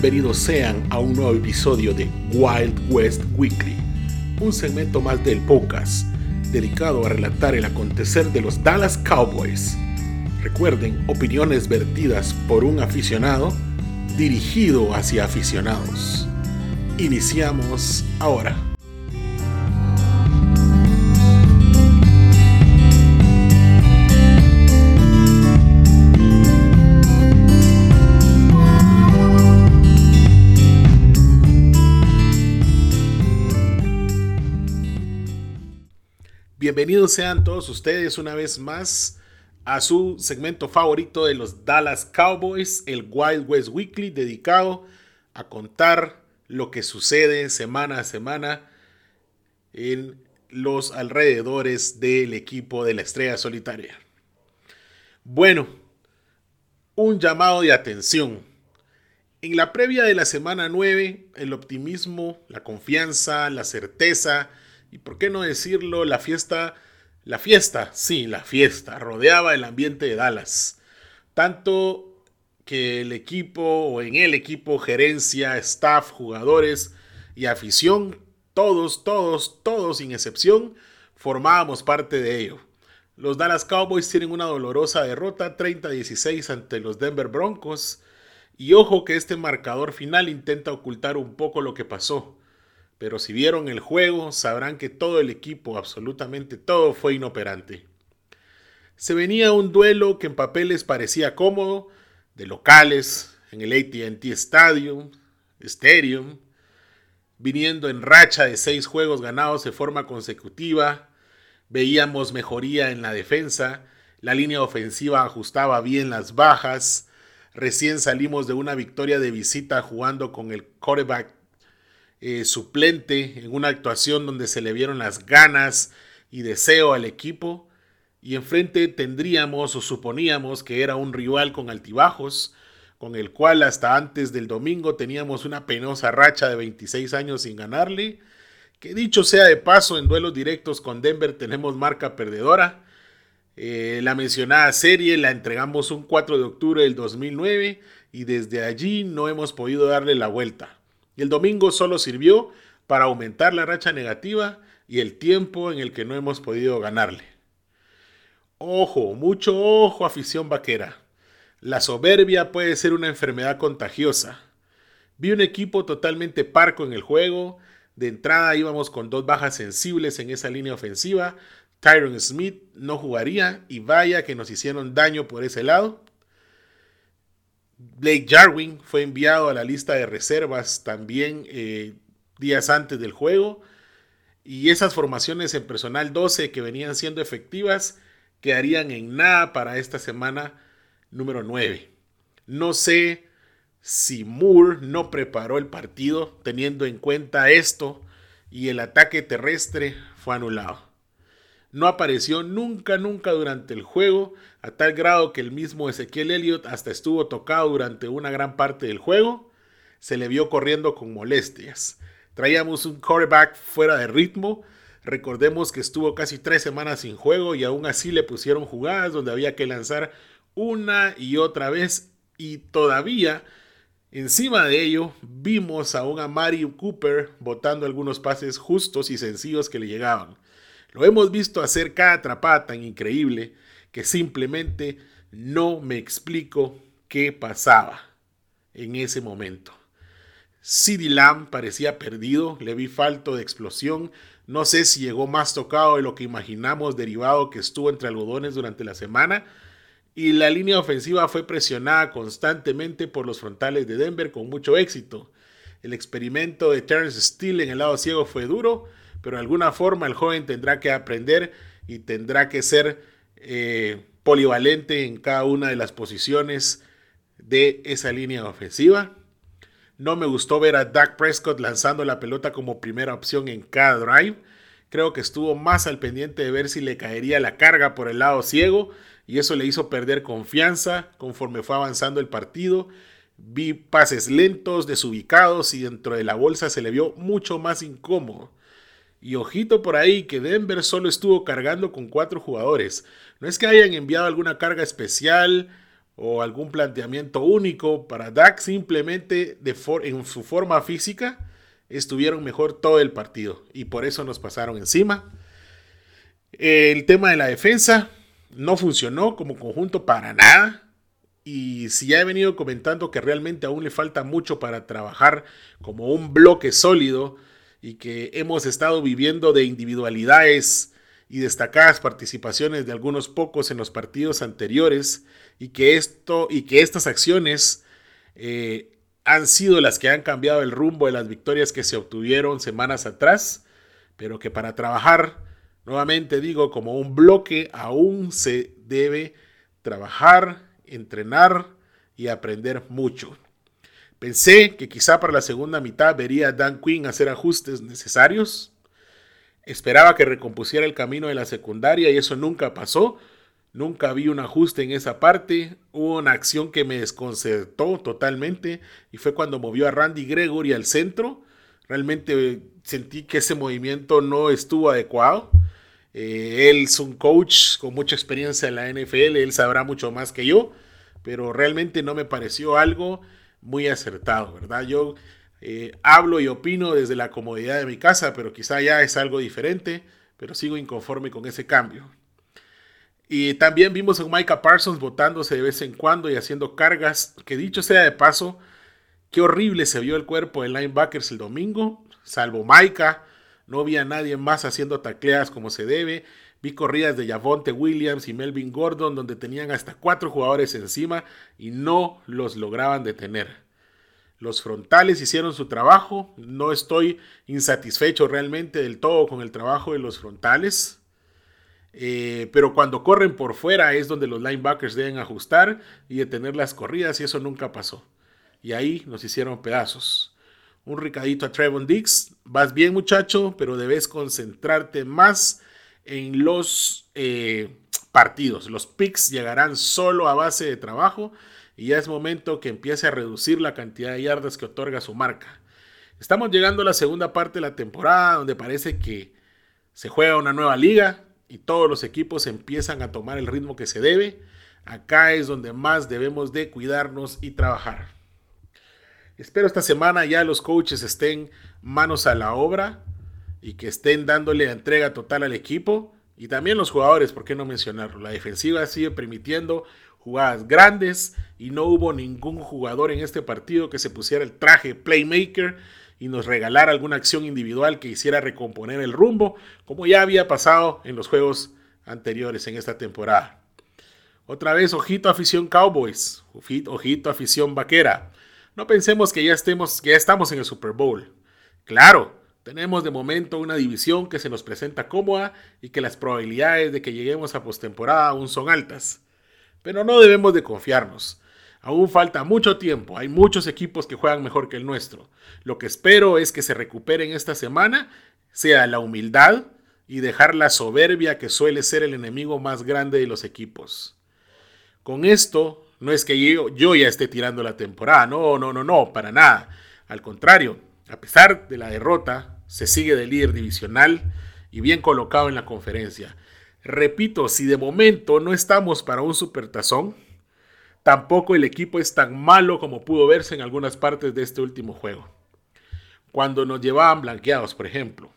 Bienvenidos sean a un nuevo episodio de Wild West Weekly, un segmento más del podcast dedicado a relatar el acontecer de los Dallas Cowboys. Recuerden, opiniones vertidas por un aficionado dirigido hacia aficionados. Iniciamos ahora. Bienvenidos sean todos ustedes una vez más a su segmento favorito de los Dallas Cowboys, el Wild West Weekly, dedicado a contar lo que sucede semana a semana en los alrededores del equipo de la estrella solitaria. Bueno, un llamado de atención. En la previa de la semana 9, el optimismo, la confianza, la certeza, y por qué no decirlo, la fiesta, la fiesta, sí, la fiesta, rodeaba el ambiente de Dallas. Tanto que el equipo o en el equipo, gerencia, staff, jugadores y afición, todos, todos, todos sin excepción, formábamos parte de ello. Los Dallas Cowboys tienen una dolorosa derrota 30-16 ante los Denver Broncos. Y ojo que este marcador final intenta ocultar un poco lo que pasó pero si vieron el juego sabrán que todo el equipo, absolutamente todo, fue inoperante. Se venía un duelo que en papeles parecía cómodo, de locales, en el ATT Stadium, Stadium, viniendo en racha de seis juegos ganados de forma consecutiva, veíamos mejoría en la defensa, la línea ofensiva ajustaba bien las bajas, recién salimos de una victoria de visita jugando con el quarterback eh, suplente en una actuación donde se le vieron las ganas y deseo al equipo. Y enfrente tendríamos o suponíamos que era un rival con altibajos, con el cual hasta antes del domingo teníamos una penosa racha de 26 años sin ganarle. Que dicho sea de paso, en duelos directos con Denver tenemos marca perdedora. Eh, la mencionada serie la entregamos un 4 de octubre del 2009 y desde allí no hemos podido darle la vuelta. Y el domingo solo sirvió para aumentar la racha negativa y el tiempo en el que no hemos podido ganarle. Ojo, mucho ojo afición vaquera. La soberbia puede ser una enfermedad contagiosa. Vi un equipo totalmente parco en el juego. De entrada íbamos con dos bajas sensibles en esa línea ofensiva. Tyron Smith no jugaría y vaya que nos hicieron daño por ese lado. Blake Jarwin fue enviado a la lista de reservas también eh, días antes del juego. Y esas formaciones en personal 12 que venían siendo efectivas quedarían en nada para esta semana número 9. No sé si Moore no preparó el partido teniendo en cuenta esto y el ataque terrestre fue anulado no apareció nunca, nunca durante el juego, a tal grado que el mismo Ezequiel Elliott hasta estuvo tocado durante una gran parte del juego. Se le vio corriendo con molestias. Traíamos un quarterback fuera de ritmo. Recordemos que estuvo casi tres semanas sin juego y aún así le pusieron jugadas donde había que lanzar una y otra vez. Y todavía, encima de ello, vimos a un Amari Cooper botando algunos pases justos y sencillos que le llegaban. Lo hemos visto hacer cada atrapada tan increíble que simplemente no me explico qué pasaba en ese momento. CD Lamb parecía perdido, le vi falto de explosión, no sé si llegó más tocado de lo que imaginamos derivado que estuvo entre algodones durante la semana y la línea ofensiva fue presionada constantemente por los frontales de Denver con mucho éxito. El experimento de Terrence Steele en el lado ciego fue duro, pero de alguna forma el joven tendrá que aprender y tendrá que ser eh, polivalente en cada una de las posiciones de esa línea ofensiva. No me gustó ver a Dak Prescott lanzando la pelota como primera opción en cada drive. Creo que estuvo más al pendiente de ver si le caería la carga por el lado ciego y eso le hizo perder confianza conforme fue avanzando el partido. Vi pases lentos, desubicados y dentro de la bolsa se le vio mucho más incómodo. Y ojito por ahí que Denver solo estuvo cargando con cuatro jugadores. No es que hayan enviado alguna carga especial o algún planteamiento único para Dak, simplemente de en su forma física estuvieron mejor todo el partido y por eso nos pasaron encima. El tema de la defensa no funcionó como conjunto para nada. Y si ya he venido comentando que realmente aún le falta mucho para trabajar como un bloque sólido y que hemos estado viviendo de individualidades y destacadas participaciones de algunos pocos en los partidos anteriores y que esto y que estas acciones eh, han sido las que han cambiado el rumbo de las victorias que se obtuvieron semanas atrás, pero que para trabajar, nuevamente digo, como un bloque, aún se debe trabajar, entrenar y aprender mucho. Pensé que quizá para la segunda mitad vería a Dan Quinn hacer ajustes necesarios. Esperaba que recompusiera el camino de la secundaria y eso nunca pasó. Nunca vi un ajuste en esa parte. Hubo una acción que me desconcertó totalmente y fue cuando movió a Randy Gregory al centro. Realmente sentí que ese movimiento no estuvo adecuado. Eh, él es un coach con mucha experiencia en la NFL, él sabrá mucho más que yo, pero realmente no me pareció algo muy acertado, ¿verdad? Yo eh, hablo y opino desde la comodidad de mi casa, pero quizá ya es algo diferente, pero sigo inconforme con ese cambio. Y también vimos a Micah Parsons botándose de vez en cuando y haciendo cargas, que dicho sea de paso, qué horrible se vio el cuerpo de linebackers el domingo, salvo Micah, no vi a nadie más haciendo tacleadas como se debe. Vi corridas de Javonte Williams y Melvin Gordon donde tenían hasta cuatro jugadores encima y no los lograban detener. Los frontales hicieron su trabajo. No estoy insatisfecho realmente del todo con el trabajo de los frontales. Eh, pero cuando corren por fuera es donde los linebackers deben ajustar y detener las corridas y eso nunca pasó. Y ahí nos hicieron pedazos. Un ricadito a Trevon Dix. Vas bien muchacho, pero debes concentrarte más en los eh, partidos. Los picks llegarán solo a base de trabajo y ya es momento que empiece a reducir la cantidad de yardas que otorga su marca. Estamos llegando a la segunda parte de la temporada donde parece que se juega una nueva liga, y todos los equipos empiezan a tomar el ritmo que se debe, acá es donde más debemos de cuidarnos y trabajar. Espero esta semana ya los coaches estén manos a la obra y que estén dándole entrega total al equipo y también los jugadores, ¿por qué no mencionarlo? La defensiva sigue permitiendo jugadas grandes y no hubo ningún jugador en este partido que se pusiera el traje playmaker y nos regalara alguna acción individual que hiciera recomponer el rumbo, como ya había pasado en los juegos anteriores en esta temporada. Otra vez, ojito afición Cowboys, ojito afición vaquera. No pensemos que ya, estemos, que ya estamos en el Super Bowl. Claro, tenemos de momento una división que se nos presenta cómoda y que las probabilidades de que lleguemos a postemporada aún son altas. Pero no debemos de confiarnos. Aún falta mucho tiempo, hay muchos equipos que juegan mejor que el nuestro. Lo que espero es que se recuperen esta semana, sea la humildad y dejar la soberbia que suele ser el enemigo más grande de los equipos. Con esto, no es que yo, yo ya esté tirando la temporada, no, no, no, no, para nada. Al contrario, a pesar de la derrota, se sigue de líder divisional y bien colocado en la conferencia. Repito, si de momento no estamos para un supertazón, Tampoco el equipo es tan malo como pudo verse en algunas partes de este último juego. Cuando nos llevaban blanqueados, por ejemplo.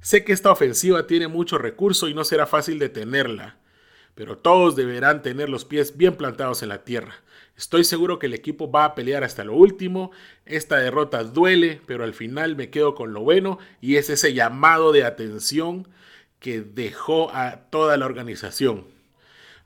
Sé que esta ofensiva tiene mucho recurso y no será fácil detenerla, pero todos deberán tener los pies bien plantados en la tierra. Estoy seguro que el equipo va a pelear hasta lo último. Esta derrota duele, pero al final me quedo con lo bueno y es ese llamado de atención que dejó a toda la organización.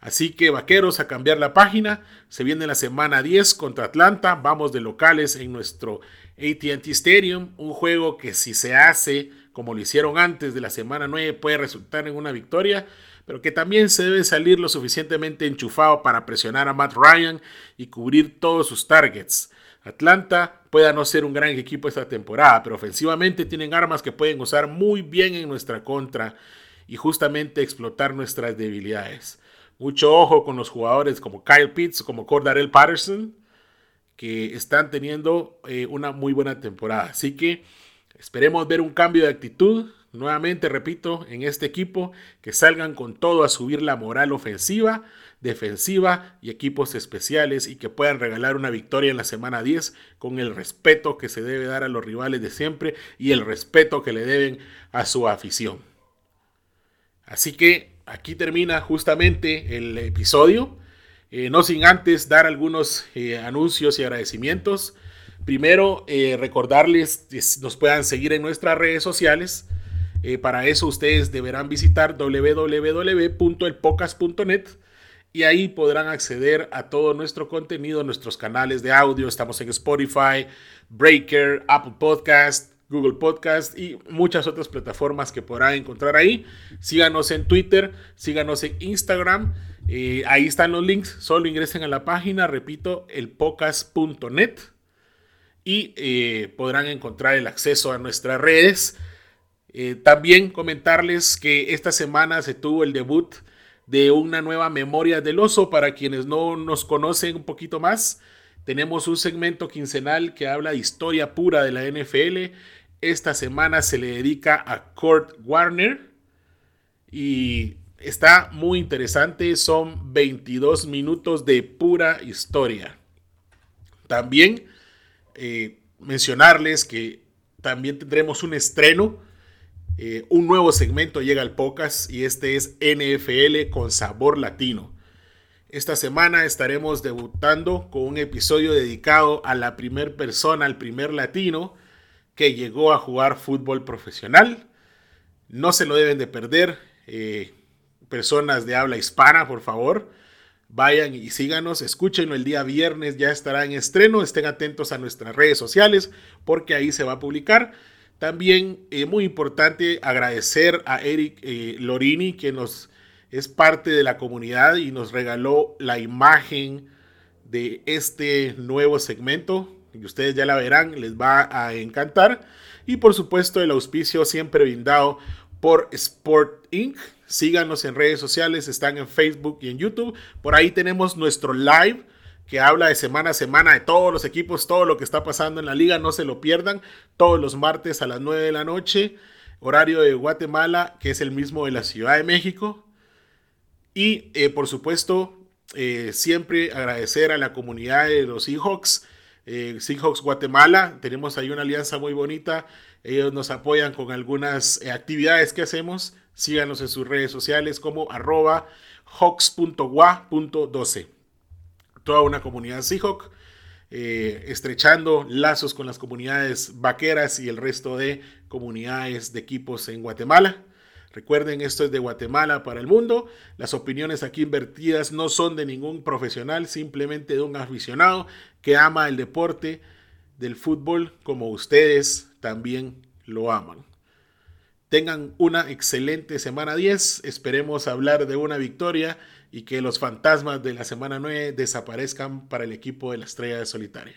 Así que vaqueros a cambiar la página. Se viene la semana 10 contra Atlanta. Vamos de locales en nuestro ATT Stadium. Un juego que si se hace como lo hicieron antes de la semana 9 puede resultar en una victoria. Pero que también se debe salir lo suficientemente enchufado para presionar a Matt Ryan y cubrir todos sus targets. Atlanta pueda no ser un gran equipo esta temporada, pero ofensivamente tienen armas que pueden usar muy bien en nuestra contra y justamente explotar nuestras debilidades. Mucho ojo con los jugadores como Kyle Pitts, como Cordarell Patterson, que están teniendo eh, una muy buena temporada. Así que esperemos ver un cambio de actitud nuevamente repito, en este equipo, que salgan con todo a subir la moral ofensiva, defensiva y equipos especiales y que puedan regalar una victoria en la semana 10 con el respeto que se debe dar a los rivales de siempre y el respeto que le deben a su afición. Así que aquí termina justamente el episodio. Eh, no sin antes dar algunos eh, anuncios y agradecimientos. Primero, eh, recordarles que nos puedan seguir en nuestras redes sociales. Para eso ustedes deberán visitar www.elpocas.net y ahí podrán acceder a todo nuestro contenido, nuestros canales de audio. Estamos en Spotify, Breaker, Apple Podcast, Google Podcast y muchas otras plataformas que podrán encontrar ahí. Síganos en Twitter, síganos en Instagram. Eh, ahí están los links. Solo ingresen a la página, repito, elpocas.net y eh, podrán encontrar el acceso a nuestras redes. Eh, también comentarles que esta semana se tuvo el debut de una nueva memoria del oso. Para quienes no nos conocen un poquito más, tenemos un segmento quincenal que habla de historia pura de la NFL. Esta semana se le dedica a Kurt Warner y está muy interesante. Son 22 minutos de pura historia. También eh, mencionarles que también tendremos un estreno eh, un nuevo segmento llega al Pocas y este es NFL con sabor latino. Esta semana estaremos debutando con un episodio dedicado a la primer persona, al primer latino que llegó a jugar fútbol profesional. No se lo deben de perder. Eh, personas de habla hispana, por favor, vayan y síganos, escúchenlo el día viernes, ya estará en estreno, estén atentos a nuestras redes sociales porque ahí se va a publicar. También es eh, muy importante agradecer a Eric eh, Lorini, que nos es parte de la comunidad y nos regaló la imagen de este nuevo segmento. Y ustedes ya la verán, les va a encantar. Y por supuesto, el auspicio siempre brindado por Sport Inc. Síganos en redes sociales, están en Facebook y en YouTube. Por ahí tenemos nuestro live que habla de semana a semana de todos los equipos, todo lo que está pasando en la liga, no se lo pierdan, todos los martes a las 9 de la noche, horario de Guatemala, que es el mismo de la Ciudad de México. Y eh, por supuesto, eh, siempre agradecer a la comunidad de los Seahawks, eh, Seahawks Guatemala, tenemos ahí una alianza muy bonita, ellos nos apoyan con algunas actividades que hacemos, síganos en sus redes sociales como arroba hawks.gua.12 toda una comunidad Seahawk, eh, estrechando lazos con las comunidades vaqueras y el resto de comunidades de equipos en Guatemala. Recuerden, esto es de Guatemala para el mundo. Las opiniones aquí invertidas no son de ningún profesional, simplemente de un aficionado que ama el deporte del fútbol como ustedes también lo aman. Tengan una excelente semana 10. Esperemos hablar de una victoria y que los fantasmas de la semana 9 desaparezcan para el equipo de la estrella de solitaria.